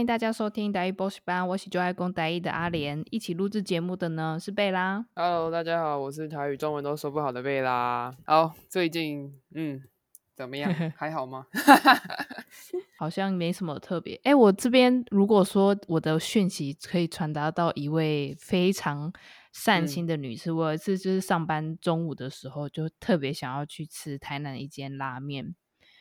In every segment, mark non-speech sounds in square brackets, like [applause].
欢迎大家收听台语补习班，我是就爱讲台语的阿莲，一起录制节目的呢是贝拉。Hello，大家好，我是台语中文都说不好的贝拉。好，最近嗯怎么样？[laughs] 还好吗？[laughs] 好像没什么特别。哎，我这边如果说我的讯息可以传达到一位非常善心的女士，嗯、我有一次就是上班中午的时候，就特别想要去吃台南一间拉面。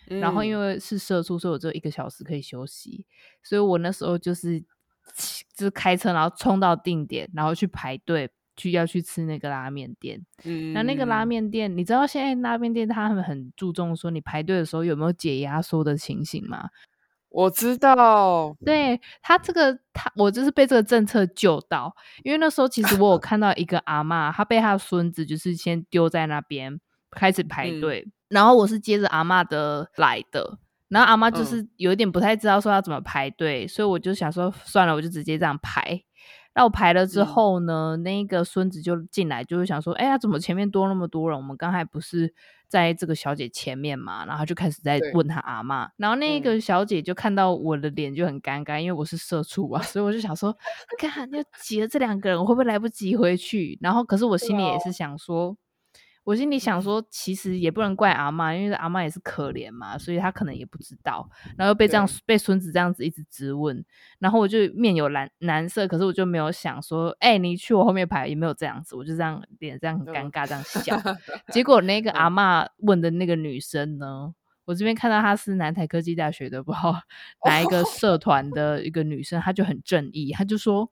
然后因为是社畜，所以我只有一个小时可以休息，所以我那时候就是就是开车，然后冲到定点，然后去排队去要去吃那个拉面店。嗯，那那个拉面店，你知道现在拉面店他们很注重说你排队的时候有没有解压缩的情形吗？我知道，对他这个他我就是被这个政策救到，因为那时候其实我有 [laughs] 看到一个阿嬷，她被她的孙子就是先丢在那边开始排队。嗯然后我是接着阿嬷的来的，然后阿嬷就是有一点不太知道说要怎么排队，嗯、所以我就想说算了，我就直接这样排。那我排了之后呢，嗯、那个孙子就进来，就是想说，哎呀，怎么前面多那么多人？我们刚才不是在这个小姐前面嘛？然后就开始在问他阿嬷。对然后那个小姐就看到我的脸就很尴尬，嗯、因为我是社畜啊，[laughs] 所以我就想说，看就挤了这两个人，我会不会来不及回去？然后可是我心里也是想说。我心里想说，其实也不能怪阿嬷，因为阿嬷也是可怜嘛，所以她可能也不知道，然后被这样被孙子这样子一直质问，然后我就面有难难色，可是我就没有想说，哎、欸，你去我后面排也没有这样子，我就这样脸这样很尴尬这样笑。结果那个 [laughs] 阿嬷问的那个女生呢，我这边看到她是南台科技大学的，不知道 [laughs] 哪一个社团的一个女生，她就很正义，她就说。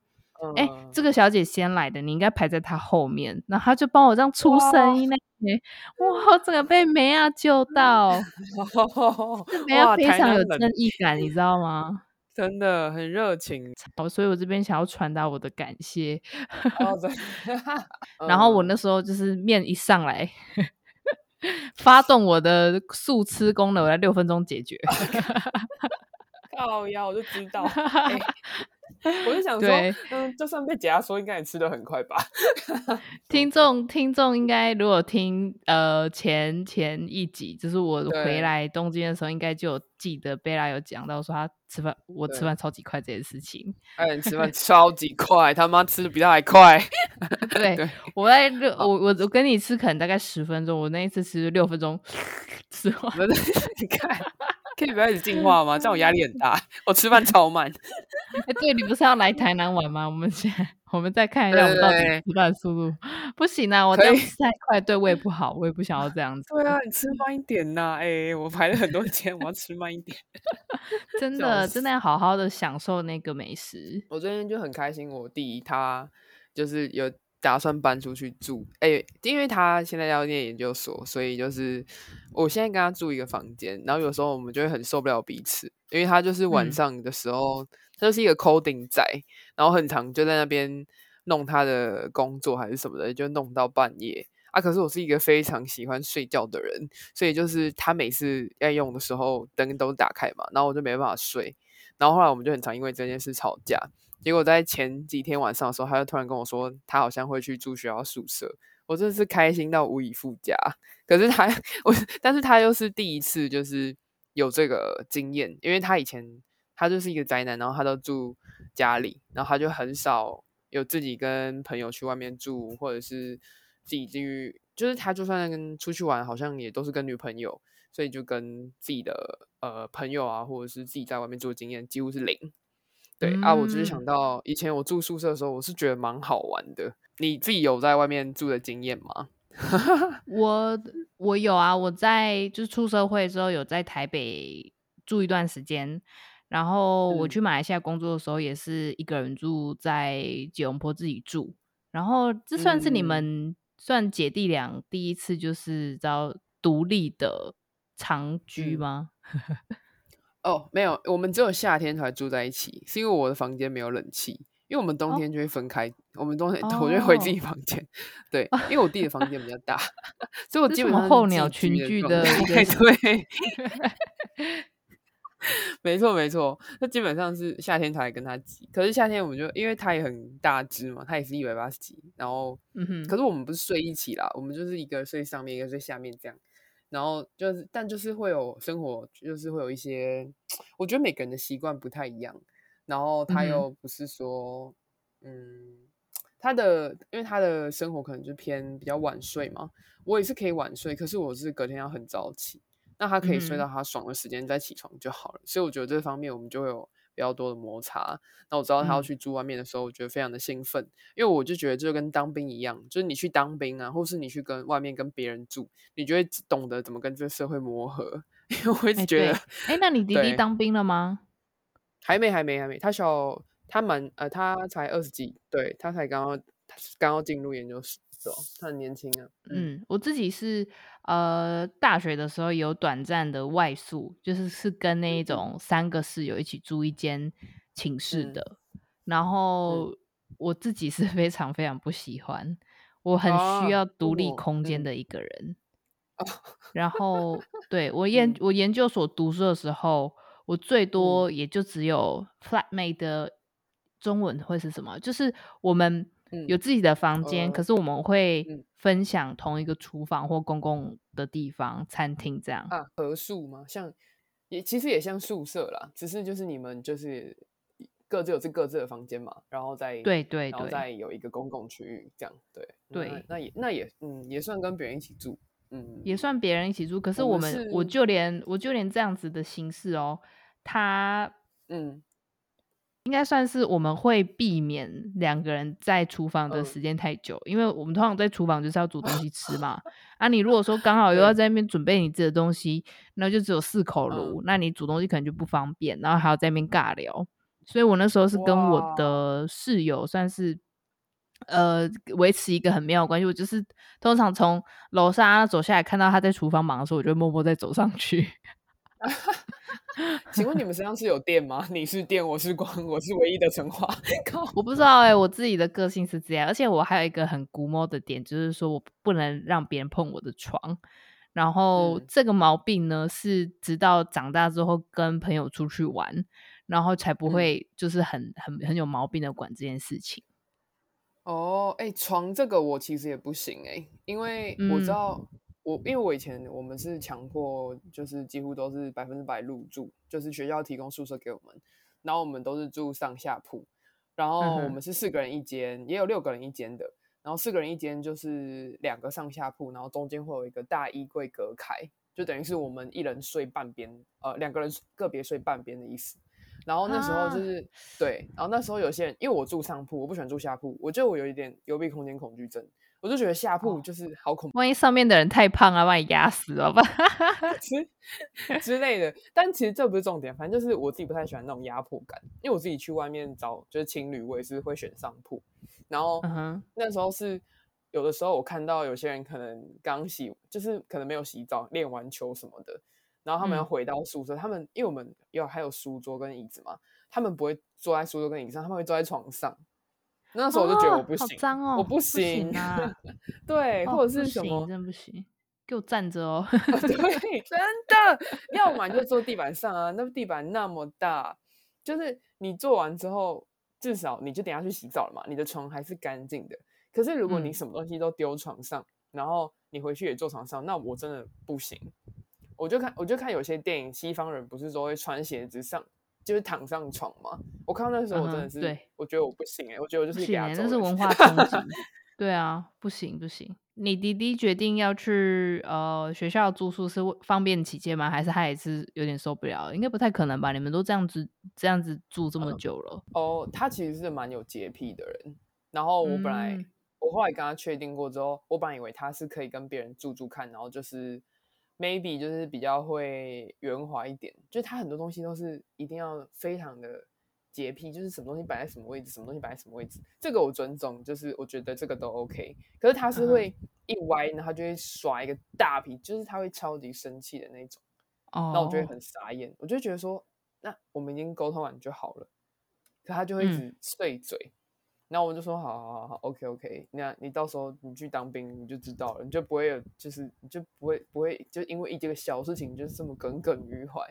哎、欸，这个小姐先来的，你应该排在她后面。然后她就帮我这样出声音呢，哇，我整个被梅亚救到，[laughs] 梅亚非常有正义感，你知道吗？[laughs] 真的很热情，所以我这边想要传达我的感谢。[laughs] 然后我那时候就是面一上来，发动我的速吃功能，我在六分钟解决。靠腰，我就知道。欸我就想说，嗯，就算被解压缩，应该也吃的很快吧。[laughs] 听众听众应该如果听呃前前一集，就是我回来东京的时候，应该就有记得贝拉有讲到说他吃饭，我吃饭超级快这件事情。哎，你吃饭 [laughs] 超级快，他妈吃的比他还快。对，对我在六我我我跟你吃可能大概十分钟，我那一次吃六分钟吃完。[laughs] 你看。可以不要一直进化吗？这样我压力很大。我吃饭超慢。哎，对，你不是要来台南玩吗？我们先，我们再看一下我们到底吃饭速度。不行啊，我这样吃太快对胃不好，我也不想要这样子。对啊，你吃慢一点呐。哎，我排了很多天，我要吃慢一点。[laughs] 真的，真的要好好的享受那个美食。我最近就很开心，我弟他就是有。打算搬出去住，哎、欸，因为他现在要念研究所，所以就是我现在跟他住一个房间，然后有时候我们就会很受不了彼此，因为他就是晚上的时候，嗯、他就是一个 coding 仔，然后很长就在那边弄他的工作还是什么的，就弄到半夜啊。可是我是一个非常喜欢睡觉的人，所以就是他每次要用的时候灯都打开嘛，然后我就没办法睡，然后后来我们就很常因为这件事吵架。结果在前几天晚上的时候，他就突然跟我说，他好像会去住学校宿舍。我真的是开心到无以复加。可是他，我，但是他又是第一次，就是有这个经验，因为他以前他就是一个宅男，然后他都住家里，然后他就很少有自己跟朋友去外面住，或者是自己去，就是他就算跟出去玩，好像也都是跟女朋友，所以就跟自己的呃朋友啊，或者是自己在外面住的经验几乎是零。对啊，我只是想到以前我住宿舍的时候，我是觉得蛮好玩的。你自己有在外面住的经验吗？[laughs] 我我有啊，我在就是出社会之后有在台北住一段时间，然后我去马来西亚工作的时候也是一个人住在吉隆坡自己住，然后这算是你们算姐弟俩第一次就是遭独立的长居吗？嗯哦，没有，我们只有夏天才住在一起，是因为我的房间没有冷气，因为我们冬天就会分开，哦、我们冬天 [laughs] 我就会回自己房。间，哦、对，因为我弟的房间比较大，[laughs] 所以我基本上候鸟群聚的，对 [laughs] 对，没错没错，那基本上是夏天才跟他挤，可是夏天我们就因为他也很大只嘛，他也是一百八十几，然后，嗯哼，可是我们不是睡一起啦，我们就是一个睡上面，一个睡下面这样。然后就是，但就是会有生活，就是会有一些，我觉得每个人的习惯不太一样。然后他又不是说，嗯，嗯，他的因为他的生活可能就偏比较晚睡嘛，我也是可以晚睡，可是我是隔天要很早起，那他可以睡到他爽的时间再起床就好了，嗯、所以我觉得这方面我们就会有比较多的摩擦。那我知道他要去住外面的时候，我觉得非常的兴奋，嗯、因为我就觉得就跟当兵一样，就是你去当兵啊，或是你去跟外面跟别人住，你就会懂得怎么跟这个社会磨合。[laughs] 因为我一直觉得，哎、欸，那你弟弟当兵了吗？还没，还没，还没。他小，他蛮呃，他才二十几，对，他才刚刚刚刚进入研究室，对，他很年轻啊。嗯，嗯，我自己是呃，大学的时候有短暂的外宿，就是是跟那一种三个室友一起住一间寝室的，嗯、然后、嗯、我自己是 [laughs] 非常非常不喜欢，我很需要独立空间的一个人。哦嗯、然后对我研、嗯、我研究所读书的时候。我最多也就只有 flatmate 的中文会是什么？嗯、就是我们有自己的房间，嗯、可是我们会分享同一个厨房或公共的地方，嗯、餐厅这样啊？合宿吗？像也其实也像宿舍啦，只是就是你们就是各自有自各自的房间嘛，然后再对，对对，然后再有一个公共区域这样，对对，那，也那也嗯也算跟别人一起住，嗯也算别人一起住，可是我们，我，们我就连我就连这样子的形式哦。他嗯，应该算是我们会避免两个人在厨房的时间太久，嗯、因为我们通常在厨房就是要煮东西吃嘛。[laughs] 啊，你如果说刚好又要在那边准备你自己的东西，那就只有四口炉，嗯、那你煮东西可能就不方便，然后还要在那边尬聊。所以我那时候是跟我的室友算是呃维持一个很妙的关系。我就是通常从楼上走下来，看到他在厨房忙的时候，我就默默在走上去。[laughs] 请问你们身上是有电吗？[laughs] 你是电，我是光，我是唯一的神话。[laughs] 我不知道哎、欸，我自己的个性是这样，而且我还有一个很估摸的点，就是说我不能让别人碰我的床。然后这个毛病呢，是直到长大之后跟朋友出去玩，然后才不会就是很很很有毛病的管这件事情。哦，哎、欸，床这个我其实也不行哎、欸，因为我知道。嗯我因为我以前我们是强迫，就是几乎都是百分之百入住，就是学校提供宿舍给我们，然后我们都是住上下铺，然后我们是四个人一间，也有六个人一间的，然后四个人一间就是两个上下铺，然后中间会有一个大衣柜隔开，就等于是我们一人睡半边，呃，两个人个别睡半边的意思。然后那时候就是、啊、对，然后那时候有些人因为我住上铺，我不喜欢住下铺，我觉得我有一点幽闭空间恐惧症。我就觉得下铺就是好恐怖，万一上面的人太胖啊，把你压死了吧之 [laughs] 之类的。但其实这不是重点，反正就是我自己不太喜欢那种压迫感。因为我自己去外面找就是情侣，我也是会选上铺。然后那时候是有的时候我看到有些人可能刚洗，就是可能没有洗澡，练完球什么的，然后他们要回到宿舍，嗯、他们因为我们有还有书桌跟椅子嘛，他们不会坐在书桌跟椅子上，他们会坐在床上。那时候我就觉得我不行，脏哦，我不行，啊！[laughs] 对，或者是什么，真不行，给我站着哦！[laughs] 对，真的，要么就坐地板上啊，那地板那么大，就是你做完之后，至少你就等下去洗澡了嘛，你的床还是干净的。可是如果你什么东西都丢床上，嗯、然后你回去也坐床上，那我真的不行。我就看，我就看有些电影，西方人不是说会穿鞋子上。就是躺上床嘛，我看到那时候我真的是，对，我觉得我不行哎、欸，我觉得我就是亚洲，那是文化冲击。[laughs] 对啊，不行不行。你弟弟决定要去呃学校住宿是方便起见吗？还是他也是有点受不了？应该不太可能吧？你们都这样子这样子住这么久了。嗯、哦，他其实是蛮有洁癖的人。然后我本来、嗯、我后来跟他确定过之后，我本来以为他是可以跟别人住住看，然后就是。Maybe 就是比较会圆滑一点，就是他很多东西都是一定要非常的洁癖，就是什么东西摆在什么位置，什么东西摆在什么位置，这个我尊重，就是我觉得这个都 OK。可是他是会一歪，然后就会耍一个大皮，就是他会超级生气的那种，那、oh. 我就会很傻眼，我就觉得说，那我们已经沟通完就好了，可他就会一直碎嘴。嗯然后我就说好好好好，OK OK，那你到时候你去当兵你就知道了，你就不会有就是你就不会不会就因为一这个小事情就是这么耿耿于怀，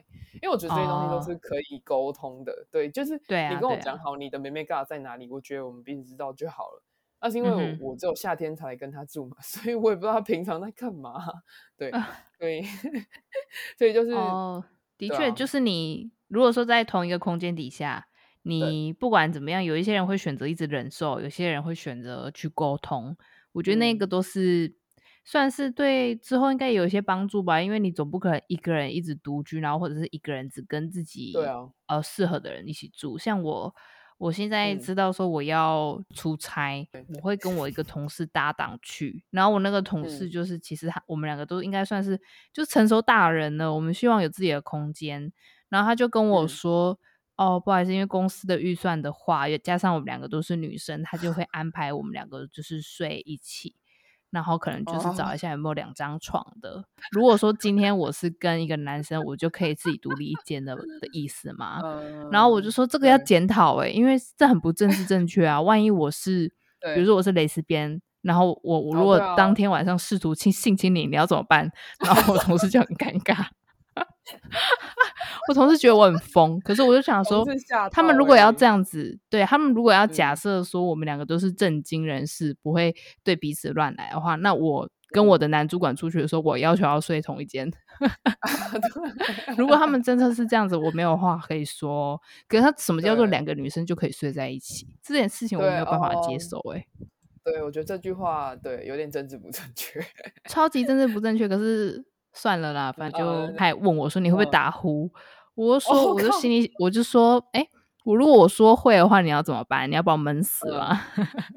因为我觉得这些东西都是可以沟通的，哦、对，就是你跟我讲好你的妹妹嘎在哪里，啊、我觉得我们彼此知道就好了。那是因为我、嗯、我只有夏天才来跟他住嘛，[laughs] 所以我也不知道他平常在干嘛，对，[laughs] 对，[laughs] 所以就是哦，的确就是你如果说在同一个空间底下。你不管怎么样，有一些人会选择一直忍受，有些人会选择去沟通。我觉得那个都是、嗯、算是对之后应该有一些帮助吧，因为你总不可能一个人一直独居，然后或者是一个人只跟自己对啊。呃适合的人一起住。像我，我现在知道说我要出差，嗯、我。会跟我一个同事搭档去，然后我那个同事就是其实他我们两个都应该算是就成熟大人了，我们希望有自己的空间，然后他就跟我说。嗯哦，不好意思，因为公司的预算的话，也加上我们两个都是女生，他就会 [laughs] 安排我们两个就是睡一起，然后可能就是找一下有没有两张床的。Oh. 如果说今天我是跟一个男生，我就可以自己独立一间的的意思嘛。Uh, 然后我就说这个要检讨诶，因为这很不正式正确啊。万一我是，[laughs] 比如说我是蕾丝边，然后我我如果当天晚上试图性性侵你，你要怎么办？[laughs] 然后我同事就很尴尬。[laughs] 我同事觉得我很疯，可是我就想说，他们如果要这样子，对他们如果要假设说我们两个都是正经人士，嗯、不会对彼此乱来的话，那我跟我的男主管出去的时候，我要求要睡同一间。[laughs] 如果他们真的是这样子，我没有话可以说。可是他什么叫做两个女生就可以睡在一起？这件事情我没有办法接受、欸。哎，对，我觉得这句话对有点政治不正确，超级政治不正确。可是。算了啦，反正就还问我说，你会不会打呼？我就说，我就心里我就说，哎，我如果我说会的话，你要怎么办？你要把我闷死吗？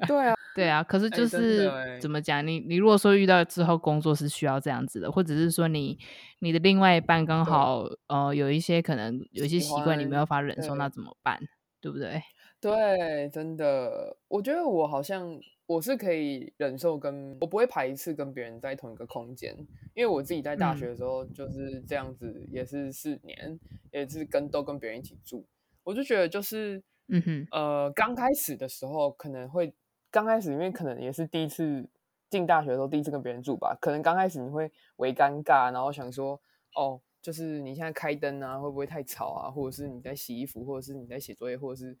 对啊，对啊。可是就是怎么讲？你你如果说遇到之后工作是需要这样子的，或者是说你你的另外一半刚好呃有一些可能有一些习惯你没有办法忍受，那怎么办？对不对？对，真的，我觉得我好像。我是可以忍受跟，我不会排斥跟别人在同一个空间，因为我自己在大学的时候就是这样子，也是四年，嗯、也是跟都跟别人一起住，我就觉得就是，嗯哼，呃，刚开始的时候可能会，刚开始因为可能也是第一次进大学的时候第一次跟别人住吧，可能刚开始你会为尴尬，然后想说，哦，就是你现在开灯啊，会不会太吵啊，或者是你在洗衣服，或者是你在写作业，或者是。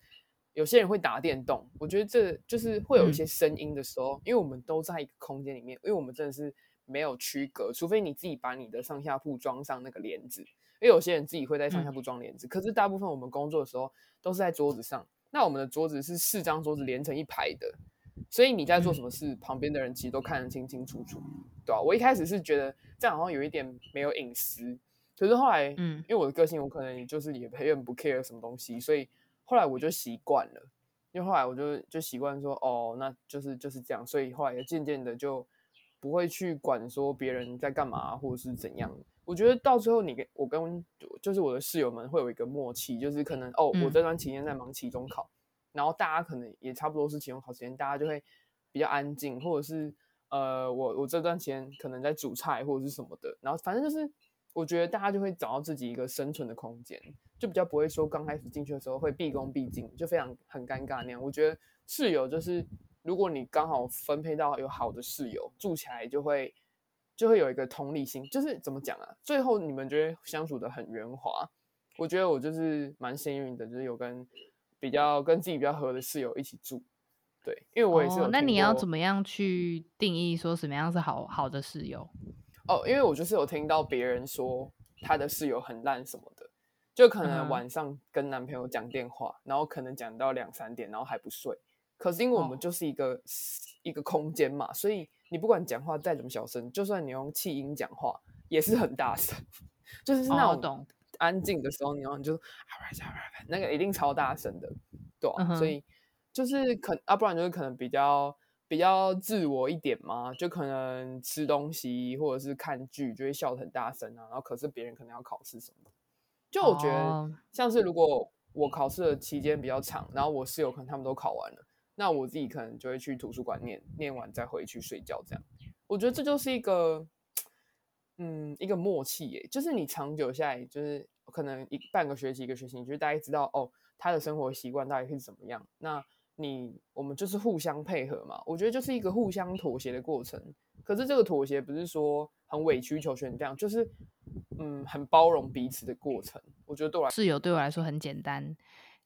有些人会打电动，我觉得这就是会有一些声音的时候，嗯、因为我们都在一个空间里面，因为我们真的是没有区隔，除非你自己把你的上下铺装上那个帘子，因为有些人自己会在上下铺装帘子，嗯、可是大部分我们工作的时候都是在桌子上，那我们的桌子是四张桌子连成一排的，所以你在做什么事，嗯、旁边的人其实都看得清清楚楚，对吧、啊？我一开始是觉得这样好像有一点没有隐私，可是后来，嗯，因为我的个性，我可能就是也有点不 care 什么东西，所以。后来我就习惯了，因为后来我就就习惯说，哦，那就是就是这样，所以后来也渐渐的就不会去管说别人在干嘛或者是怎样。我觉得到最后，你跟我跟就是我的室友们会有一个默契，就是可能哦，我这段期间在忙期中考，嗯、然后大家可能也差不多是期中考时间，大家就会比较安静，或者是呃，我我这段时间可能在煮菜或者是什么的，然后反正就是。我觉得大家就会找到自己一个生存的空间，就比较不会说刚开始进去的时候会毕恭毕敬，就非常很尴尬那样。我觉得室友就是，如果你刚好分配到有好的室友，住起来就会就会有一个同理心，就是怎么讲啊？最后你们觉得相处的很圆滑。我觉得我就是蛮幸运的，就是有跟比较跟自己比较合的室友一起住。对，因为我也是那你要怎么样去定义说什么样是好好的室友？哦，因为我就是有听到别人说他的室友很烂什么的，就可能晚上跟男朋友讲电话，嗯、然后可能讲到两三点，然后还不睡。可是因为我们就是一个、哦、一个空间嘛，所以你不管讲话再怎么小声，就算你用气音讲话也是很大声，[laughs] 就是那种安静的时候，你然后你就那个一定超大声的，对、啊，嗯、所以就是可啊，不然就是可能比较。比较自我一点嘛，就可能吃东西或者是看剧就会笑得很大声啊，然后可是别人可能要考试什么的，就我觉得像是如果我考试的期间比较长，然后我室友可能他们都考完了，那我自己可能就会去图书馆念，念完再回去睡觉这样。我觉得这就是一个，嗯，一个默契耶，就是你长久下来，就是可能一半个学期一个学期，你就大家知道哦，他的生活习惯大概是怎么样，那。你我们就是互相配合嘛，我觉得就是一个互相妥协的过程。可是这个妥协不是说很委曲求全这样，就是嗯很包容彼此的过程。我觉得对我来室友对我来说很简单，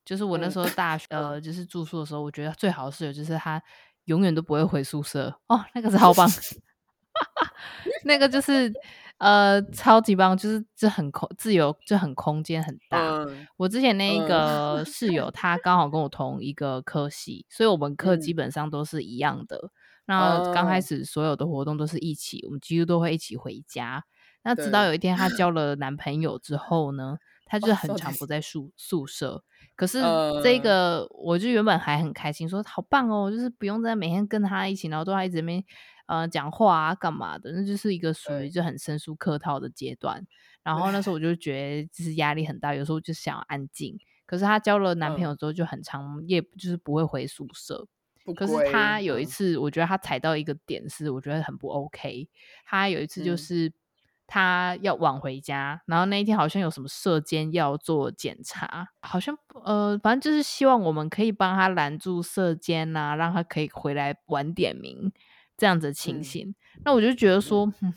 就是我那时候大学、嗯、[laughs] 呃就是住宿的时候，我觉得最好的室友就是他永远都不会回宿舍哦，那个是超棒，[laughs] 那个就是。呃，超级棒，就是这很空自由，就很空间很大。嗯、我之前那一个室友，[laughs] 他刚好跟我同一个科系，所以我们课基本上都是一样的。那、嗯、刚开始所有的活动都是一起，我们几乎都会一起回家。那直到有一天她交了男朋友之后呢，她就很常不在宿宿舍。可是这个，我就原本还很开心，说好棒哦，就是不用再每天跟他一起，然后都还一直在那边呃讲话啊干嘛的，那就是一个属于就很生疏客套的阶段。然后那时候我就觉得就是压力很大，有时候就想要安静。可是她交了男朋友之后就很长夜，就是不会回宿舍。可是她有一次，我觉得她踩到一个点是我觉得很不 OK。她有一次就是。他要晚回家，然后那一天好像有什么射监要做检查，好像呃，反正就是希望我们可以帮他拦住射监呐、啊，让他可以回来晚点名这样子的情形。嗯、那我就觉得说、嗯，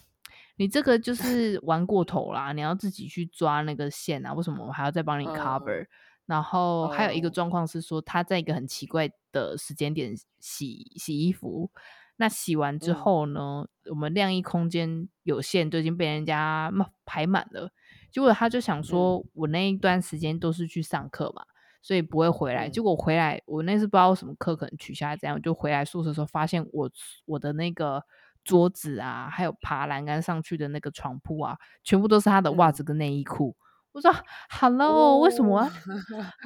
你这个就是玩过头啦，你要自己去抓那个线啊，为什么我还要再帮你 cover？、嗯、然后还有一个状况是说，他在一个很奇怪的时间点洗洗衣服。那洗完之后呢，嗯、我们晾衣空间有限，就已经被人家排满了。结果他就想说，我那一段时间都是去上课嘛，所以不会回来。嗯、结果回来，我那次不知道什么课可能取消，这样就回来宿舍的时候，发现我我的那个桌子啊，还有爬栏杆上去的那个床铺啊，全部都是他的袜子跟内衣裤。嗯、我说：“Hello，、哦、为什么？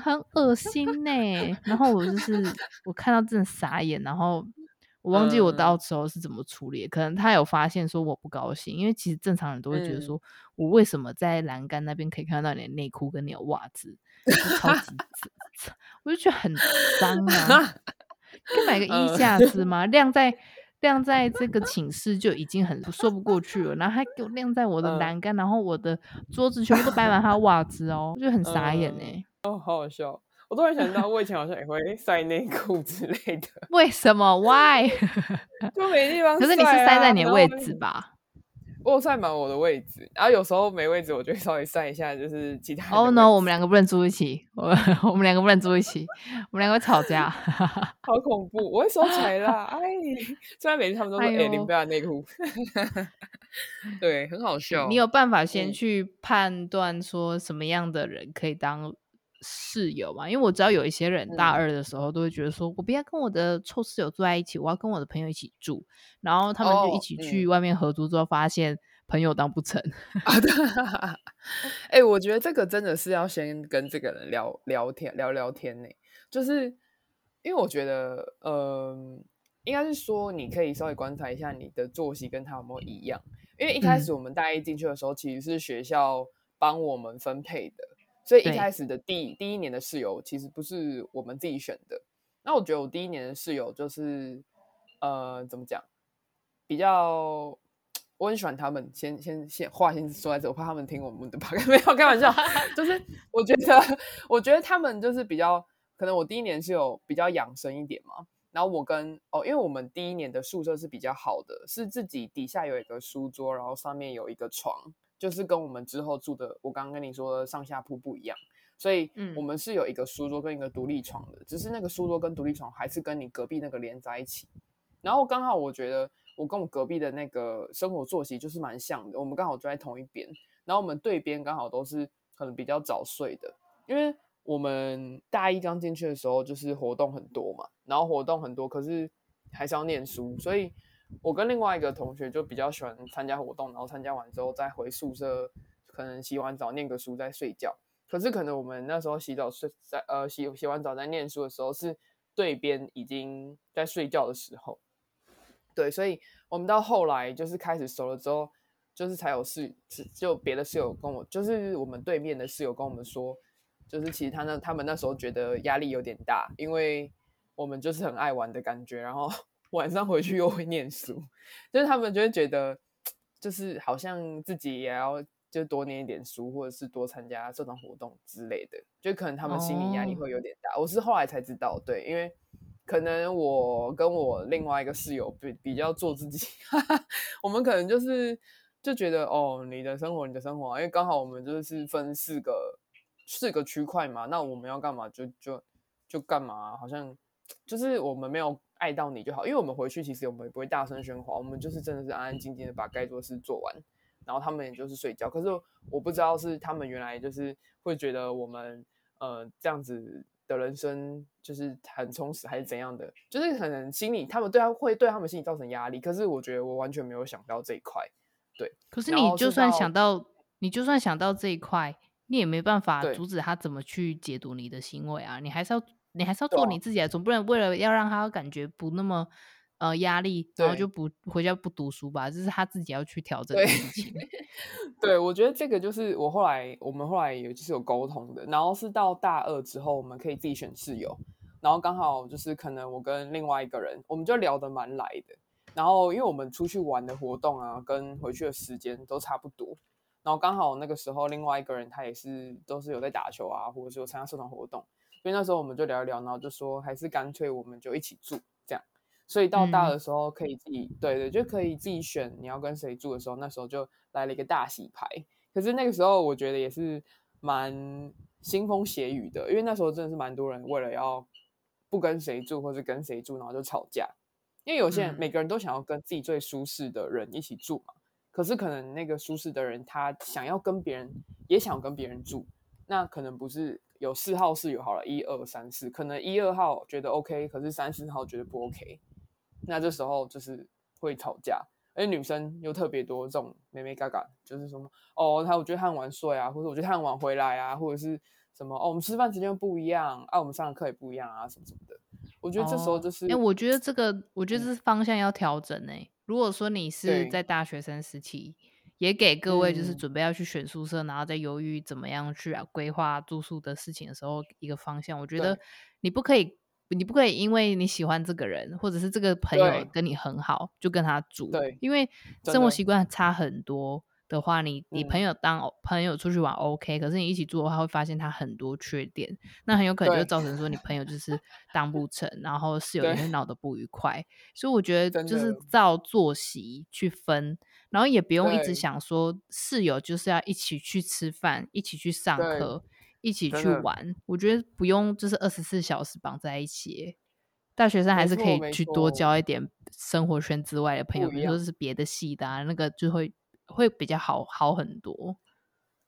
很恶心呢、欸？”然后我就是我看到真的傻眼，然后。我忘记我到时候是怎么处理、嗯，可能他有发现说我不高兴，因为其实正常人都会觉得说，嗯、我为什么在栏杆那边可以看到你的内裤跟你的袜子，[laughs] 超级我就觉得很脏啊！[laughs] 可以买个衣架子吗？晾、[laughs] 嗯、在晾在这个寝室就已经很说不过去了，然后还给我晾在我的栏杆、嗯，然后我的桌子全部都摆满他的袜子哦，我就很傻眼哎！哦，好好笑。我突然想到，我以前好像也会晒内裤之类的。[laughs] 为什么？Why？[laughs] 就没地方晒、啊。可是你是塞在你的位置吧？我晒满我的位置，然后有时候没位置，我就会稍微晒一下，就是其他。Oh no！我们两个不能住一起，我 [laughs] 我们两个不能住一起，我们两个会吵架。好恐怖！我会收起来啦。哎，虽然每次他们都说：“哎、欸，你们不要内裤。”对，很好笑。你有办法先去判断说什么样的人可以当？室友嘛，因为我知道有一些人大二的时候都会觉得说，嗯、我不要跟我的臭室友住在一起，我要跟我的朋友一起住。然后他们就一起去外面合租之后，发现朋友当不成。哎、哦欸，我觉得这个真的是要先跟这个人聊聊天，聊聊天呢。就是因为我觉得，嗯、呃，应该是说你可以稍微观察一下你的作息跟他有没有一样。因为一开始我们大一进去的时候，其实是学校帮我们分配的。所以一开始的第第一年的室友其实不是我们自己选的。那我觉得我第一年的室友就是，呃，怎么讲，比较我很喜欢他们。先先先话先说在这，我怕他们听我们的吧，[laughs] 没有开玩笑。就是我觉得，我觉得他们就是比较可能我第一年是有比较养生一点嘛。然后我跟哦，因为我们第一年的宿舍是比较好的，是自己底下有一个书桌，然后上面有一个床。就是跟我们之后住的，我刚刚跟你说的上下铺不一样，所以我们是有一个书桌跟一个独立床的，只是那个书桌跟独立床还是跟你隔壁那个连在一起。然后刚好我觉得我跟我隔壁的那个生活作息就是蛮像的，我们刚好住在同一边，然后我们对边刚好都是可能比较早睡的，因为我们大一刚进去的时候就是活动很多嘛，然后活动很多，可是还是要念书，所以。我跟另外一个同学就比较喜欢参加活动，然后参加完之后再回宿舍，可能洗完澡念个书再睡觉。可是可能我们那时候洗澡睡在呃洗洗完澡在念书的时候，是对边已经在睡觉的时候。对，所以我们到后来就是开始熟了之后，就是才有室就别的室友跟我，就是我们对面的室友跟我们说，就是其实他那他们那时候觉得压力有点大，因为我们就是很爱玩的感觉，然后。晚上回去又会念书，就是他们就会觉得，就是好像自己也要就多念一点书，或者是多参加社团活动之类的，就可能他们心理压力会有点大。Oh. 我是后来才知道，对，因为可能我跟我另外一个室友比比较做自己，[laughs] 我们可能就是就觉得哦，你的生活你的生活，因为刚好我们就是分四个四个区块嘛，那我们要干嘛就就就干嘛，好像就是我们没有。爱到你就好，因为我们回去其实我们也不会大声喧哗，我们就是真的是安安静静的把该做的事做完，然后他们也就是睡觉。可是我不知道是他们原来就是会觉得我们呃这样子的人生就是很充实，还是怎样的？就是可能心里他们对他会对他们心里造成压力。可是我觉得我完全没有想到这一块。对，可是你就算想到，你就算想到这一块，你也没办法阻止他怎么去解读你的行为啊！你还是要。你还是要做你自己啊，总不能为了要让他感觉不那么呃压力，然后就不回家不读书吧？这是他自己要去调整的事情。对，[laughs] 对，我觉得这个就是我后来我们后来有就是有沟通的，然后是到大二之后，我们可以自己选室友，然后刚好就是可能我跟另外一个人，我们就聊得蛮来的。然后因为我们出去玩的活动啊，跟回去的时间都差不多，然后刚好那个时候另外一个人他也是都是有在打球啊，或者是有参加社团活动。所以那时候我们就聊一聊，然后就说还是干脆我们就一起住这样。所以到大的时候可以自己，嗯、对对，就可以自己选你要跟谁住的时候，那时候就来了一个大洗牌。可是那个时候我觉得也是蛮腥风血雨的，因为那时候真的是蛮多人为了要不跟谁住或是跟谁住，然后就吵架。因为有些人、嗯、每个人都想要跟自己最舒适的人一起住嘛，可是可能那个舒适的人他想要跟别人也想跟别人住，那可能不是。有四号室友好了，一二三四，可能一二号觉得 OK，可是三四号觉得不 OK，那这时候就是会吵架，而且女生又特别多这种妹妹嘎嘎，就是什么哦，他我觉得他很晚睡啊，或者我觉得他很晚回来啊，或者是什么哦，我们吃饭时间不一样啊，我们上课也不一样啊，什么什么的。我觉得这时候就是，哎、哦欸，我觉得这个，我觉得这是方向要调整哎、欸。如果说你是在大学生时期。也给各位就是准备要去选宿舍，嗯、然后再犹豫怎么样去啊规划住宿的事情的时候，一个方向。我觉得你不可以，你不可以因为你喜欢这个人，或者是这个朋友跟你很好，就跟他住。对，因为生活习惯差很多的话，你你朋友当朋友出去玩 OK，可是你一起住的话，会发现他很多缺点，那很有可能就造成说你朋友就 [laughs] 是当不成，然后室友也会闹得不愉快。所以我觉得就是照作息去分。然后也不用一直想说室友就是要一起去吃饭，一起去上课，一起去玩。我觉得不用就是二十四小时绑在一起。大学生还是可以去多交一点生活圈之外的朋友，比如说是别的系的啊，那个就会会比较好好很多。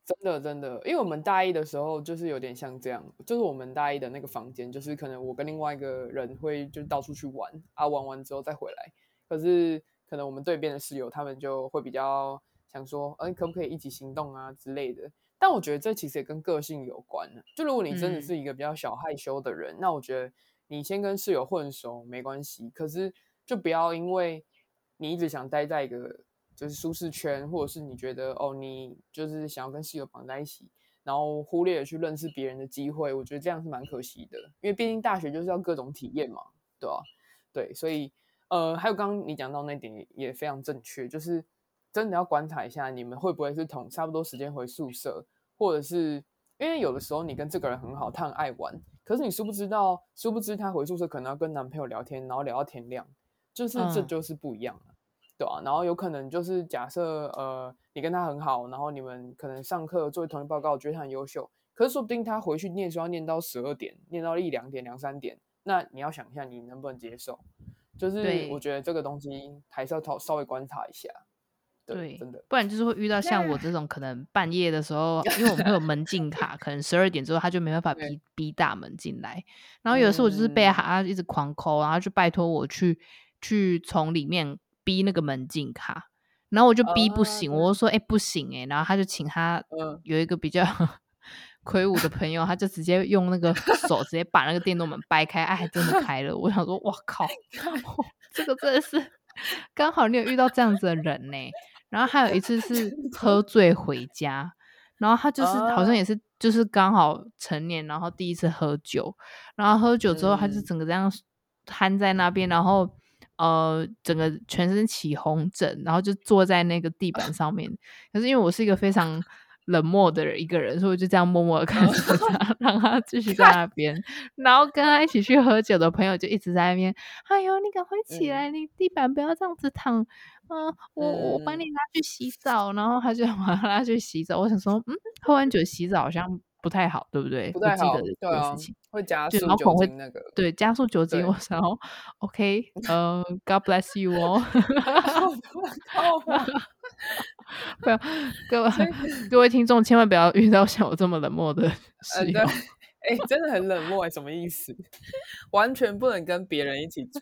真的真的，因为我们大一的时候就是有点像这样，就是我们大一的那个房间，就是可能我跟另外一个人会就到处去玩啊，玩完之后再回来，可是。可能我们对边的室友，他们就会比较想说，哎，可不可以一起行动啊之类的。但我觉得这其实也跟个性有关。就如果你真的是一个比较小害羞的人，嗯、那我觉得你先跟室友混熟没关系。可是就不要因为你一直想待在一个就是舒适圈，或者是你觉得哦，你就是想要跟室友绑在一起，然后忽略了去认识别人的机会。我觉得这样是蛮可惜的，因为毕竟大学就是要各种体验嘛，对吧、啊？对，所以。呃，还有刚刚你讲到那点也非常正确，就是真的要观察一下你们会不会是同差不多时间回宿舍，或者是因为有的时候你跟这个人很好，他很爱玩，可是你殊不知道，殊不知他回宿舍可能要跟男朋友聊天，然后聊到天亮，就是这就是不一样了，嗯、对啊，然后有可能就是假设呃你跟他很好，然后你们可能上课作为同学报告，觉得他很优秀，可是说不定他回去念书要念到十二点，念到一两点两三点，那你要想一下你能不能接受？就是我觉得这个东西还是要稍稍微观察一下，对，真的，不然就是会遇到像我这种可能半夜的时候，因为我们会有门禁卡，可能十二点之后他就没办法逼逼大门进来，然后有的时候我就是被他一直狂抠，然后就拜托我去去从里面逼那个门禁卡，然后我就逼不行，uh, 我就说哎、欸、不行哎、欸，然后他就请他有一个比较。Uh. 魁梧的朋友，他就直接用那个手直接把那个电动门掰开，哎，真的 [laughs] 开了。我想说，哇靠，这个真的是刚好你有遇到这样子的人呢。然后还有一次是喝醉回家，然后他就是好像也是就是刚好成年，然后第一次喝酒，然后喝酒之后他就整个这样瘫在那边，然后呃整个全身起红疹，然后就坐在那个地板上面。可是因为我是一个非常。冷漠的一个人，所以我就这样默默的看着他，让他继续在那 [laughs] 边。然后跟他一起去喝酒的朋友就一直在那边，哎呦，你赶快起来，嗯、你地板不要这样子躺。嗯、呃，我我帮你拿去洗澡。然后他就把他拉去洗澡。我想说，嗯，喝完酒洗澡好像不太好，对不对？不太好，对、啊、会加速酒精那个，对，加速酒精。我想，OK，嗯、[laughs] 呃、，God bless you 哦。[laughs] 不要各位各位听众千万不要遇到像我这么冷漠的室友。哎、欸，真的很冷漠，什么意思？完全不能跟别人一起住。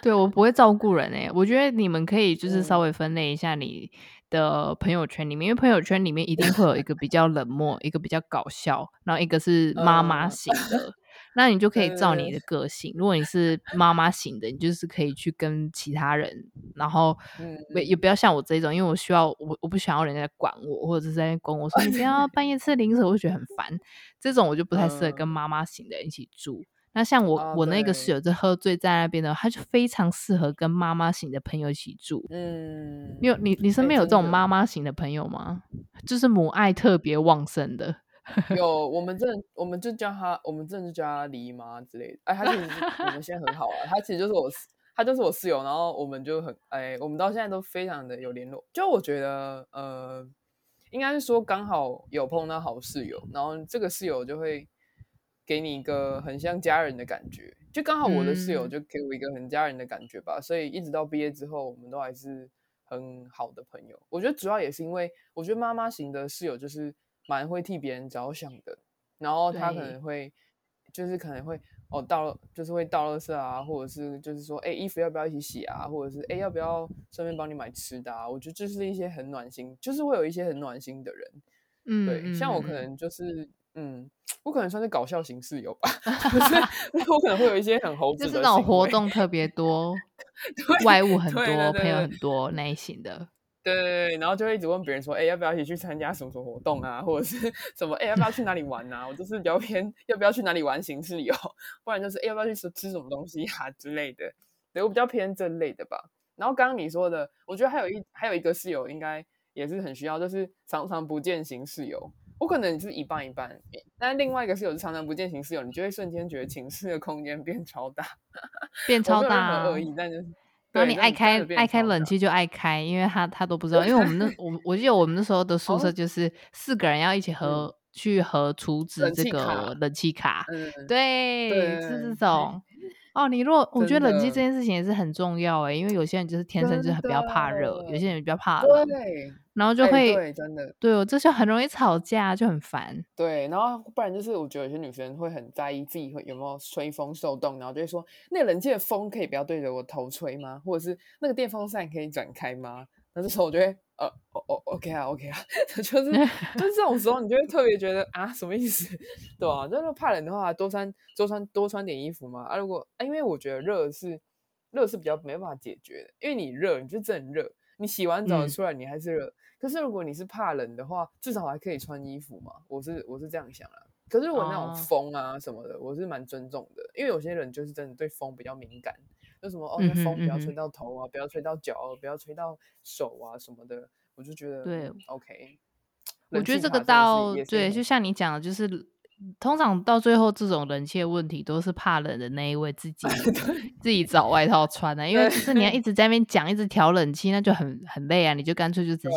对，我不会照顾人哎，我觉得你们可以就是稍微分类一下你的朋友圈里面，嗯、因为朋友圈里面一定会有一个比较冷漠，一个比较搞笑，然后一个是妈妈型的。嗯那你就可以照你的个性，如果你是妈妈型的，你就是可以去跟其他人，然后也也不要像我这种，因为我需要我我不想要人家管我，或者是在管我说你不要半夜吃零食，我会觉得很烦。这种我就不太适合跟妈妈型的人一起住。那像我我那个室友就喝醉在那边的，他就非常适合跟妈妈型的朋友一起住。嗯，你有你你身边有这种妈妈型的朋友吗？就是母爱特别旺盛的。有，我们这我们就叫他，我们这就叫他黎妈之类的。哎，他其实我们现在很好啊，他其实就是我，他就是我室友。然后我们就很哎，我们到现在都非常的有联络。就我觉得，呃，应该是说刚好有碰到好室友，然后这个室友就会给你一个很像家人的感觉。就刚好我的室友就给我一个很家人的感觉吧。所以一直到毕业之后，我们都还是很好的朋友。我觉得主要也是因为，我觉得妈妈型的室友就是。蛮会替别人着想的，然后他可能会，就是可能会哦，倒就是会到垃圾啊，或者是就是说，哎，衣服要不要一起洗啊，或者是哎，要不要顺便帮你买吃的啊？我觉得这是一些很暖心，就是会有一些很暖心的人，嗯，对，像我可能就是，嗯，我可能算是搞笑型室友吧，[laughs] 我可能会有一些很猴子，就是那种活动特别。[laughs] 多，外物很多，朋友很多那一型的。对对对，然后就会一直问别人说，哎，要不要一起去参加什么什么活动啊，或者是什么，哎，要不要去哪里玩啊？我就是比较偏要不要去哪里玩形式游，不然就是哎，要不要去吃吃什么东西啊之类的。对，我比较偏这类的吧。然后刚刚你说的，我觉得还有一还有一个室友应该也是很需要，就是常常不见型室友。我可能是一半一半，但另外一个室友是常常不见型室友，你就会瞬间觉得寝室的空间变超大，[laughs] 变超大。恶意，但就是。然后你爱开爱开冷气就爱开，因为他他都不知道，因为我们那 [laughs] 我我记得我们那时候的宿舍就是四个人要一起合、嗯、去合厨子这个冷气卡，对是这种。哦，你如果我觉得冷气这件事情也是很重要诶，因为有些人就是天生就是比较怕热，有些人比较怕冷，对，然后就会、欸、对真的对我，这就很容易吵架，就很烦。对，然后不然就是我觉得有些女生会很在意自己会有没有吹风受冻，然后就会说那个冷气的风可以不要对着我头吹吗？或者是那个电风扇可以转开吗？那这时候我就会。呃，哦哦，OK 啊，OK 啊，[laughs] 就是 [laughs] 就是这种时候，你就会特别觉得啊，什么意思，[laughs] 对吧、啊？就是怕冷的话，多穿多穿多穿点衣服嘛。啊，如果啊，因为我觉得热是热是比较没办法解决的，因为你热，你就真热，你洗完澡出来你还是热。嗯、可是如果你是怕冷的话，至少还可以穿衣服嘛。我是我是这样想啊。可是我那种风啊什么的，我是蛮尊重的，因为有些人就是真的对风比较敏感。就什么哦，那风不要吹到头啊，嗯、哼不要吹到脚，不要吹到手啊什么的，我就觉得对，OK。我觉得这个到对，就像你讲的，就是通常到最后这种冷气的问题，都是怕冷的那一位自 [laughs] 己自己找外套穿的，因为就是你要一直在那边讲，一直调冷气，那就很很累啊，你就干脆就直接。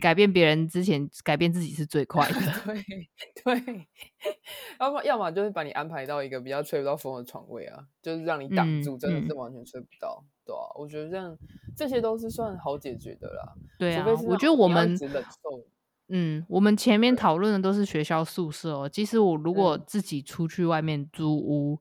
改变别人之前，改变自己是最快的。[laughs] 对 [laughs] 对，要么要么就是把你安排到一个比较吹不到风的床位啊，就是让你挡住，真的是完全吹不到，嗯、对啊，我觉得这样这些都是算好解决的啦。对啊，我觉得我们嗯，我们前面讨论的都是学校宿舍哦。其实我如果自己出去外面租屋，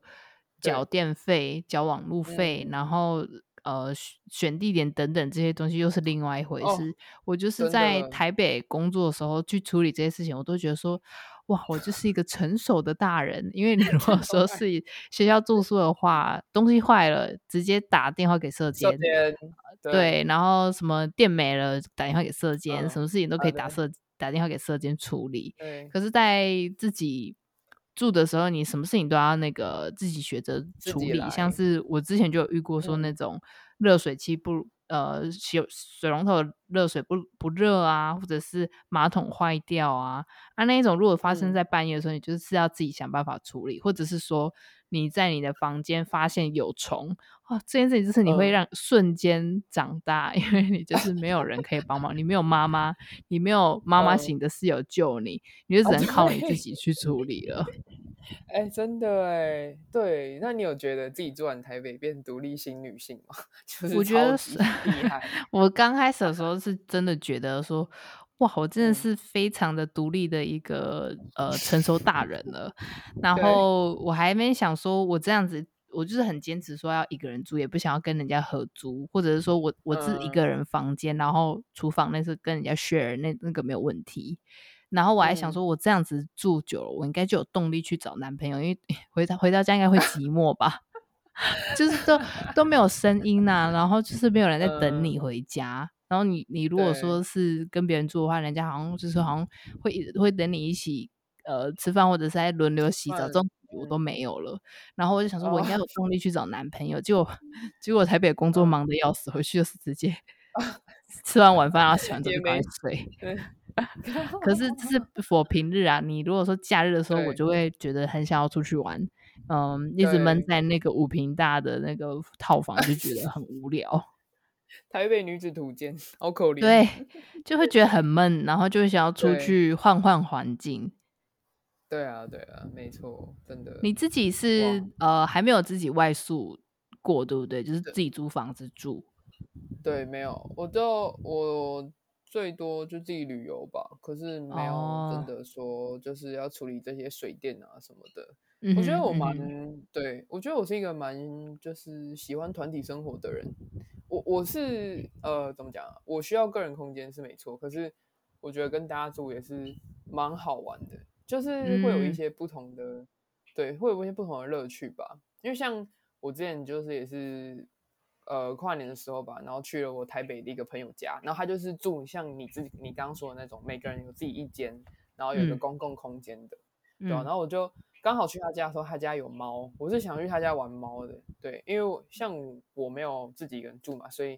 缴电费、缴网路费，嗯、然后。呃，选地点等等这些东西又是另外一回事。哦、我就是在台北工作的时候去处理这些事情，我都觉得说，哇，我就是一个成熟的大人。因为你 [laughs] 如果说 [laughs] 是学校住宿的话，东西坏了直接打电话给社监，对，对，然后什么电没了打电话给社监，嗯、什么事情都可以打社、啊、打电话给社监处理。可是，在自己住的时候，你什么事情都要那个自己学着处理，像是我之前就有遇过说那种热水器不、嗯、呃洗水龙头热水不不热啊，或者是马桶坏掉啊，啊那一种如果发生在半夜的时候，嗯、你就是要自己想办法处理，或者是说你在你的房间发现有虫，哇，这件事情就是你会让瞬间长大，嗯、因为你就是没有人可以帮忙，你没有妈妈，你没有妈妈型的室友救你，嗯、你就只 [laughs] 能靠你自己去处理了。[laughs] 哎、欸，真的哎，对，那你有觉得自己住完台北变独立型女性吗？[laughs] 就是、我觉得是厉害。我刚开始的时候是真的觉得说。哇，我真的是非常的独立的一个、嗯、呃成熟大人 [laughs] 了。然后我还没想说，我这样子，我就是很坚持说要一个人住，也不想要跟人家合租，或者是说我我自己一个人房间，嗯、然后厨房那是跟人家 share，那那个没有问题。然后我还想说，我这样子住久了，我应该就有动力去找男朋友，因为 [laughs] 回到回到家应该会寂寞吧，[laughs] 就是都都没有声音呐、啊，然后就是没有人在等你回家。嗯然后你你如果说是跟别人住的话，人家好像就是好像会会等你一起呃吃饭或者是在轮流洗澡，这种我都没有了。然后我就想说，我应该有动力去找男朋友。结果 [laughs] 结果台北工作忙的要死，回去就是直接 [laughs] 吃完晚饭然后洗完澡就赶紧睡。可是这是 [laughs] for 平日啊，你如果说假日的时候，我就会觉得很想要出去玩。嗯，一直闷在那个五平大的那个套房，就觉得很无聊。台北女子图鉴，好可怜。对，[laughs] 就会觉得很闷，然后就会想要出去换换环境。对啊，对啊，没错，真的。你自己是呃还没有自己外宿过，对不对？就是自己租房子住。对，对，没有，我就我最多就自己旅游吧，可是没有真的说就是要处理这些水电啊什么的。我觉得我蛮、嗯、对，我觉得我是一个蛮就是喜欢团体生活的人。我我是呃怎么讲啊？我需要个人空间是没错，可是我觉得跟大家住也是蛮好玩的，就是会有一些不同的、嗯、对，会有一些不同的乐趣吧。因为像我之前就是也是呃跨年的时候吧，然后去了我台北的一个朋友家，然后他就是住像你自己你刚刚说的那种，每个人有自己一间，然后有一个公共空间的，嗯、对、啊、然后我就。刚好去他家的时候，他家有猫，我是想去他家玩猫的。对，因为像我没有自己一个人住嘛，所以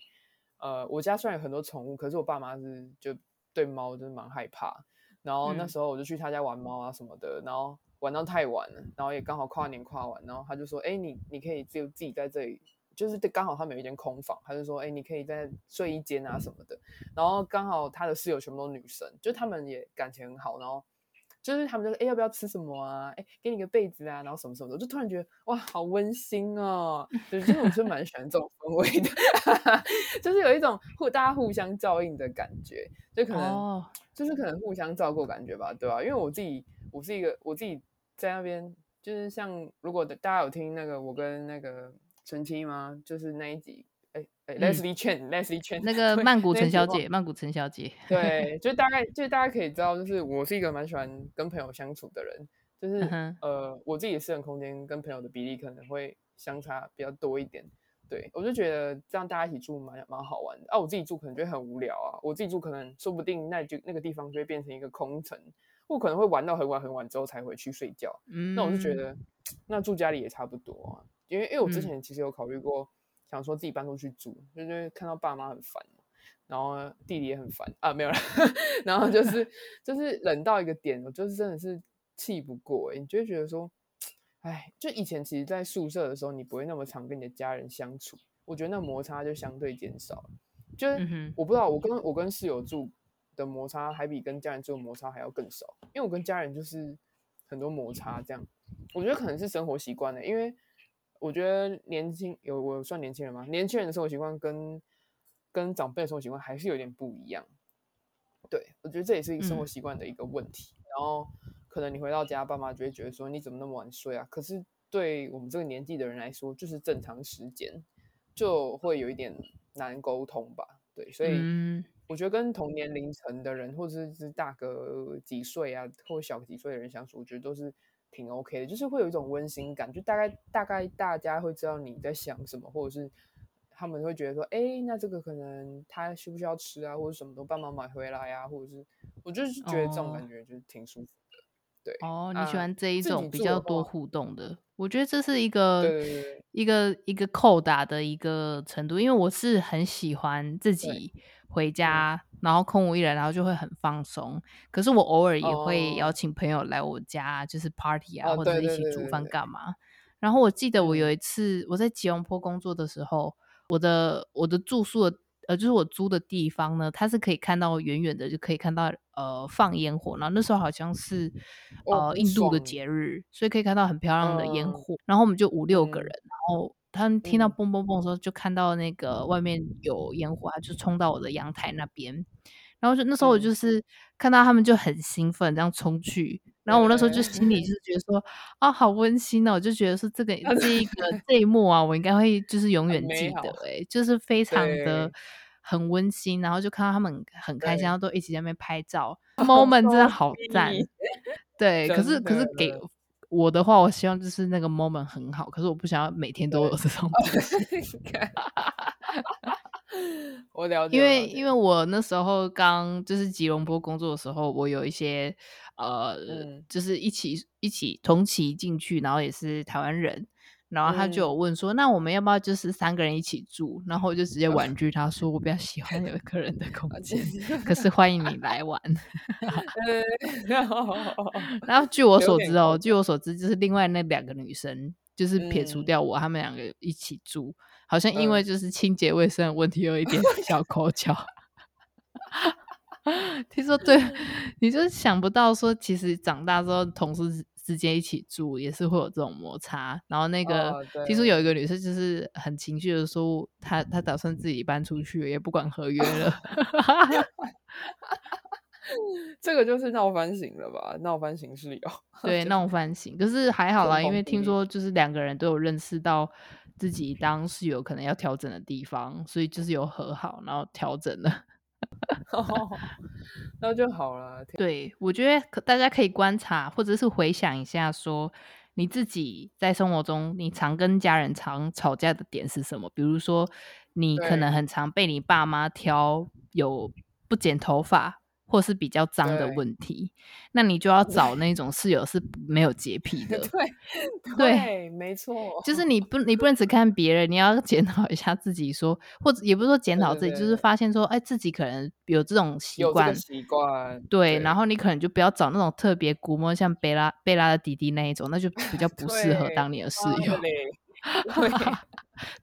呃，我家虽然有很多宠物，可是我爸妈是就对猫就是蛮害怕。然后那时候我就去他家玩猫啊什么的，然后玩到太晚了，然后也刚好跨年跨完，然后他就说：“哎，你你可以就自己在这里，就是刚好他们有一间空房，他就说：哎，你可以在睡一间啊什么的。然后刚好他的室友全部都女生，就他们也感情很好，然后。就是他们就说，哎，要不要吃什么啊？哎，给你个被子啊，然后什么什么的，我就突然觉得哇，好温馨哦。[laughs] 对，其实我是蛮喜欢这种氛围的，[laughs] 就是有一种互大家互相照应的感觉，就可能、oh. 就是可能互相照顾感觉吧，对吧、啊？因为我自己我是一个我自己在那边，就是像如果大家有听那个我跟那个陈七吗？就是那一集。哎 Leslie Chen，Leslie Chen，那个曼谷陈小姐，曼谷陈小姐，对，[laughs] 就大概，就大家可以知道，就是我是一个蛮喜欢跟朋友相处的人，就是、uh. 呃，我自己的私人空间跟朋友的比例可能会相差比较多一点，对，我就觉得这样大家一起住蛮蛮好玩的啊，我自己住可能就会很无聊啊，我自己住可能说不定那就那个地方就会变成一个空城，我可能会玩到很晚很晚之后才回去睡觉，嗯，那我就觉得 [tsk] 那住家里也差不多啊，因为因为我之前其实有考虑过。嗯想说自己搬出去住，就是看到爸妈很烦，然后弟弟也很烦啊，没有了。[laughs] 然后就是就是冷到一个点，我就是真的是气不过哎，你就会觉得说，哎，就以前其实，在宿舍的时候，你不会那么常跟你的家人相处，我觉得那摩擦就相对减少了。就是我不知道，我跟我跟室友住的摩擦，还比跟家人住的摩擦还要更少，因为我跟家人就是很多摩擦这样。我觉得可能是生活习惯了，因为。我觉得年轻有我算年轻人吗？年轻人的生活习惯跟跟长辈的生活习惯还是有点不一样。对，我觉得这也是一个生活习惯的一个问题。嗯。然后可能你回到家，爸妈就会觉得说，你怎么那么晚睡啊？可是对我们这个年纪的人来说，就是正常时间，就会有一点难沟通吧。对，所以我觉得跟同年龄层的人，或者是大个几岁啊，或小几岁的人相处，我觉得都是。挺 OK 的，就是会有一种温馨感，就大概大概大家会知道你在想什么，或者是他们会觉得说，哎、欸，那这个可能他需不需要吃啊，或者什么都帮忙买回来啊，或者是我就是觉得这种感觉就是挺舒服的。哦、对哦，你喜欢这一种比较多互动的，我觉得这是一个一个一个扣打的一个程度，因为我是很喜欢自己回家。然后空无一人，然后就会很放松。可是我偶尔也会邀请朋友来我家，oh. 就是 party 啊，或者一起煮饭干嘛。然后我记得我有一次我在吉隆坡工作的时候，我的我的住宿的呃就是我租的地方呢，它是可以看到远远的就可以看到呃放烟火，然后那时候好像是呃印度的节日，所以可以看到很漂亮的烟火。然后我们就五六个人，然后他们听到嘣嘣嘣的时候，就看到那个外面有烟火，他就冲到我的阳台那边。然后就那时候我就是看到他们就很兴奋，这样冲去。然后我那时候就心里就是觉得说啊，好温馨哦！我就觉得说这个 [laughs] 这一个这一幕啊，我应该会就是永远记得哎，就是非常的很温馨。然后就看到他们很开心，然后都一起在那边拍照，[laughs] moment 真的好赞。对，可是可是给我的话，我希望就是那个 moment 很好，可是我不想要每天都有这种。[laughs] [laughs] 我了解，因为因为。我那时候刚就是吉隆坡工作的时候，我有一些呃，嗯、就是一起一起同期进去，然后也是台湾人，然后他就有问说，嗯、那我们要不要就是三个人一起住？然后我就直接婉拒他说，我比较喜欢有一个人的空 [laughs] 间，可是欢迎你来玩。[laughs] [laughs] 然后据我所知哦，据我所知，就是另外那两个女生，就是撇除掉我，他们两个一起住。好像因为就是清洁卫生的问题有一点小口角，听说对，你就想不到说，其实长大之后同事之间一起住也是会有这种摩擦。然后那个听说有一个女生就是很情绪的说，她她打算自己搬出去，也不管合约了。[laughs] 这个就是闹翻型了吧？闹翻型是有，[laughs] 对，闹翻型。可是还好啦，因为听说就是两个人都有认识到。自己当室友可能要调整的地方，所以就是有和好，然后调整了，[laughs] 那就好了。对，我觉得大家可以观察，或者是回想一下，说你自己在生活中，你常跟家人常吵架的点是什么？比如说，你可能很常被你爸妈挑有不剪头发。或是比较脏的问题，那你就要找那种室友是没有洁 [laughs] 癖的。对对，没错，就是你不你不能只看别人，你要检讨一下自己说，说或者也不是说检讨自己，对对对，就是发现说，哎，自己可能有这种习惯，习惯。对，对然后你可能就不要找那种特别古摸，像贝拉贝拉的弟弟那一种，那就比较不适合当你的室友。[laughs] 对，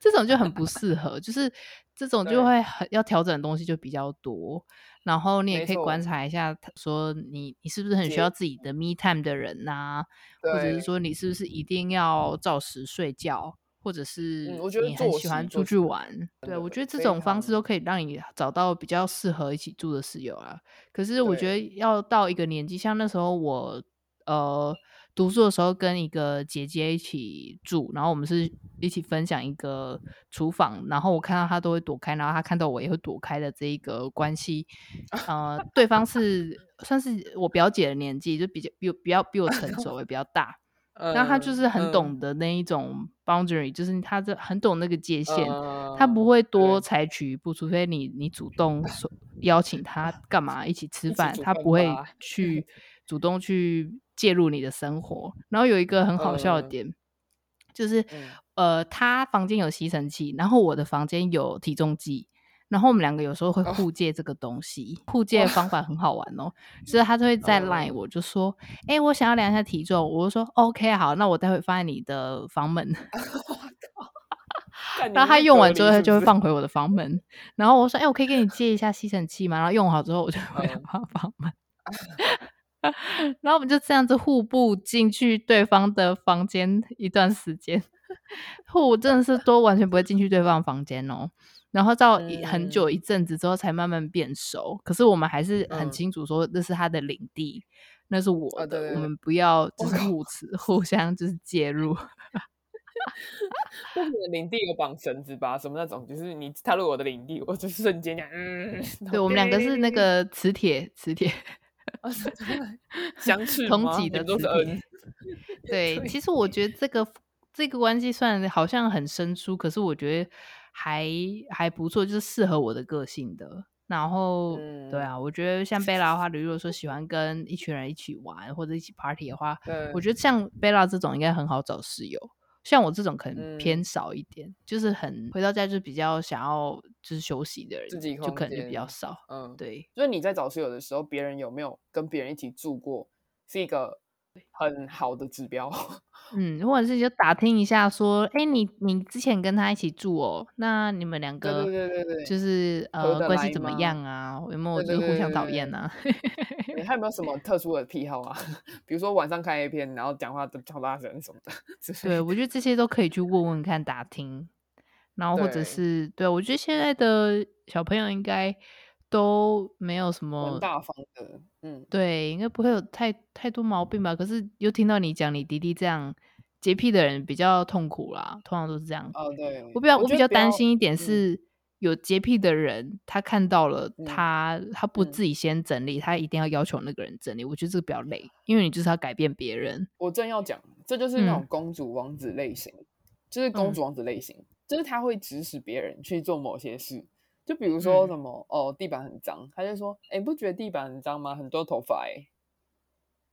这种就很不适合，就是这种就会很要调整的东西就比较多。然后你也可以观察一下，说你你是不是很需要自己的 me time 的人呐、啊？或者是说你是不是一定要照时睡觉，或者是你很喜欢出去玩？嗯、对，我觉得这种方式都可以让你找到比较适合一起住的室友啊。可是我觉得要到一个年纪，像那时候我呃。读书的时候跟一个姐姐一起住，然后我们是一起分享一个厨房，然后我看到她都会躲开，然后她看到我也会躲开的这一个关系，[laughs] 呃，对方是算是我表姐的年纪，就比较比比较比我成熟，也比较大，[laughs] 那她就是很懂得那一种 boundary，就是她这很懂那个界限，她不会多采取一步，除非你你主动说邀请她干嘛一起吃饭，她不会去 [laughs] 主动去。介入你的生活，然后有一个很好笑的点，呃、就是、嗯、呃，他房间有吸尘器，然后我的房间有体重计，然后我们两个有时候会互借这个东西，哦、互借的方法很好玩哦，所以他就会在 line，我就说，哎、呃，我想要量一下体重，我就说 OK 好，那我待会放在你的房门，[laughs] 然后他用完之后，他就会放回我的房门，然后我说，哎，我可以跟你借一下吸尘器吗？然后用好之后，我就会放房门。[laughs] 嗯然后我们就这样子互步进去对方的房间一段时间，[laughs] 互真的是都完全不会进去对方房间哦。然后到很久一阵子之后才慢慢变熟。可是我们还是很清楚说那是他的领地，那是我的，我们不要就是互此互相就是介入。[laughs] 我的领地有绑绳子吧？什么那种？就是你踏入我的领地，我就瞬间讲，嗯，对，我们两个是那个磁铁，磁铁。[laughs] 相 [laughs] 似同级的都是 N，[laughs] 对，其实我觉得这个这个关系算好像很生疏，可是我觉得还还不错，就是适合我的个性的。然后，嗯、对啊，我觉得像贝拉的话，如果说喜欢跟一群人一起玩或者一起 party 的话，我觉得像贝拉这种应该很好找室友。像我这种可能偏少一点，嗯、就是很回到家就比较想要就是休息的人，自己就可能就比较少。嗯，对。就是你在找室友的时候，别人有没有跟别人一起住过，是一个很好的指标。[laughs] 嗯，或者是就打听一下，说，哎，你你之前跟他一起住哦，那你们两个对对对对就是呃关系怎么样啊？有没有就是互相讨厌啊？[laughs] 你还有没有什么特殊的癖好啊？[laughs] 比如说晚上看 A 片，然后讲话都超大声什么的。对，我觉得这些都可以去问问看，打听。然后或者是对，对我觉得现在的小朋友应该都没有什么很大方的，嗯，对，应该不会有太太多毛病吧？可是又听到你讲你弟弟这样洁癖的人比较痛苦啦，通常都是这样。哦，对，我比较我，我比较担心一点是有洁癖的人，嗯、他看到了他、嗯、他不自己先整理、嗯，他一定要要求那个人整理。我觉得这个比较累，因为你就是要改变别人。我正要讲，这就是那种公主王子类型，嗯、就是公主王子类型。嗯就是他会指使别人去做某些事，就比如说什么、嗯、哦，地板很脏，他就说，哎，不觉得地板很脏吗？很多头发，哎，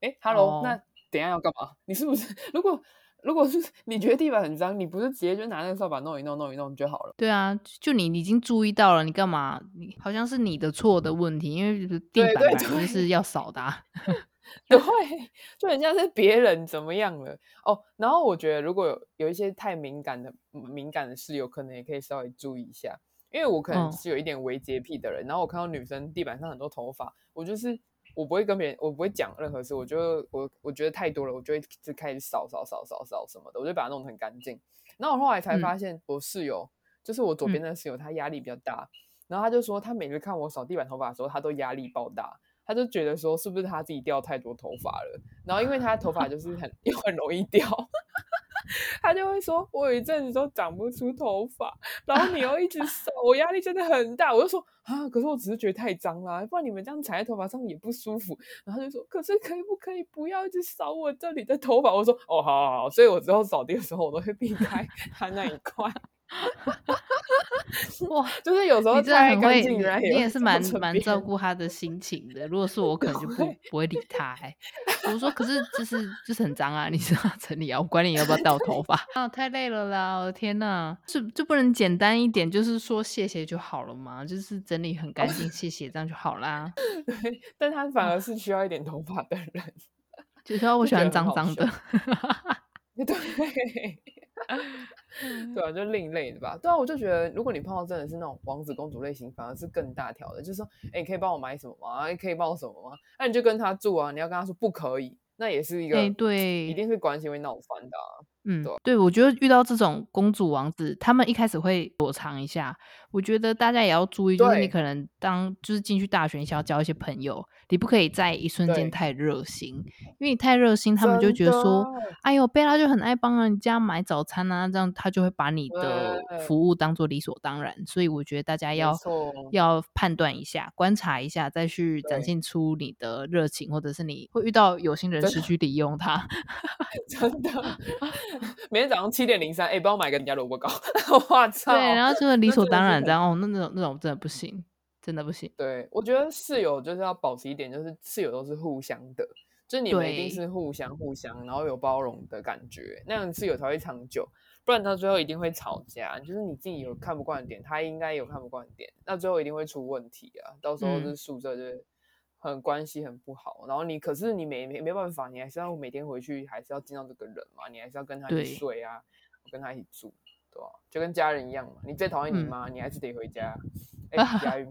哎，Hello，、哦、那等一下要干嘛？你是不是如果如果是你觉得地板很脏，你不是直接就拿那个扫把弄一弄弄一弄就好了？对啊，就你已经注意到了，你干嘛？你好像是你的错的问题，因为地板本来就是要扫的、啊。[laughs] 对，就很像是别人怎么样了哦。然后我觉得，如果有有一些太敏感的敏感的室友，可能也可以稍微注意一下。因为我可能是有一点微洁癖的人，嗯、然后我看到女生地板上很多头发，我就是我不会跟别人，我不会讲任何事。我就我我觉得太多了，我就会就开始扫扫扫扫扫什么的，我就把它弄得很干净。然后我后来才发现，我室友、嗯、就是我左边的室友，他压力比较大、嗯，然后他就说，他每次看我扫地板头发的时候，他都压力爆大。他就觉得说，是不是他自己掉太多头发了？然后因为他头发就是很又很容易掉，他就会说，我有一阵子都长不出头发，然后你又一直 [laughs] 扫，我压力真的很大。我就说啊，可是我只是觉得太脏啦，不然你们这样踩在头发上也不舒服。然后他就说，可是可以不可以不要一直扫我这里的头发？我说哦，好好好。所以我之后扫地的时候，我都会避开 [laughs] 他那一块。哇，就是有时候你很会，你也是蛮蛮照顾他的心情的。如果是我，[laughs] 可能就不不会理他、欸。我说，可是就是就是很脏啊，你知道整理啊，我管你要不要 [laughs] 掉头发啊，太累了啦！我的天哪，就就不能简单一点，就是说谢谢就好了嘛？就是整理很干净，谢谢这样就好啦。[laughs] 对，但他反而是需要一点头发的人，就是我喜欢脏脏的。对。[laughs] 对啊，就另类的吧。对啊，我就觉得，如果你碰到真的是那种王子公主类型，反而是更大条的。就是说，哎，你可以帮我买什么吗？你可以帮我什么吗？那你就跟他住啊。你要跟他说不可以，那也是一个，对，一定是关系会闹翻的啊。嗯，对，对，我觉得遇到这种公主王子，他们一开始会躲藏一下。我觉得大家也要注意，就是你可能当就是进去大学，你想要交一些朋友，你不可以在一瞬间太热心，因为你太热心，他们就觉得说，哎呦，贝拉就很爱帮人家买早餐啊，这样他就会把你的服务当做理所当然。所以我觉得大家要要判断一下，观察一下，再去展现出你的热情，或者是你会遇到有心人士去利用他。[laughs] 真的。每天早上七点零三，哎，帮我买个你家萝卜糕。[laughs] 我操！对，然后就是理所当然这样哦，那那种那种真的不行，真的不行。对，我觉得室友就是要保持一点，就是室友都是互相的，就是你们一定是互相互相，然后有包容的感觉，那样室友才会长久。不然到最后一定会吵架，就是你自己有看不惯的点，他应该有看不惯的点，那最后一定会出问题啊！到时候是宿舍就是。嗯很关系很不好，然后你可是你没没没办法，你还是要每天回去，还是要见到这个人嘛，你还是要跟他一起睡啊，跟他一起住，对吧？就跟家人一样嘛。你最讨厌你妈，嗯，你还是得回家。[laughs] 哎，家人，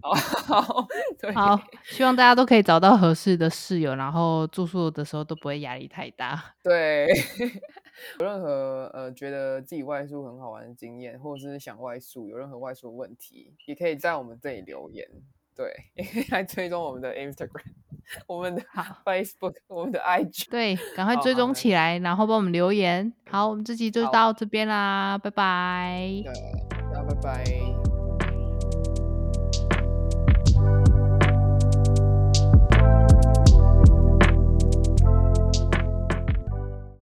好，[laughs] 好，好，希望大家都可以找到合适的室友，然后住宿的时候都不会压力太大。[laughs] 对，有任何呃觉得自己外宿很好玩的经验，或者是想外宿，有任何外宿的问题，也可以在我们这里留言。对，也可以来追踪我们的 Instagram，[laughs] 我们的 Facebook，我们的 IG。对，赶快追踪起来，然后帮我们留言。好，我们这集就到这边啦，拜拜。对，拜拜。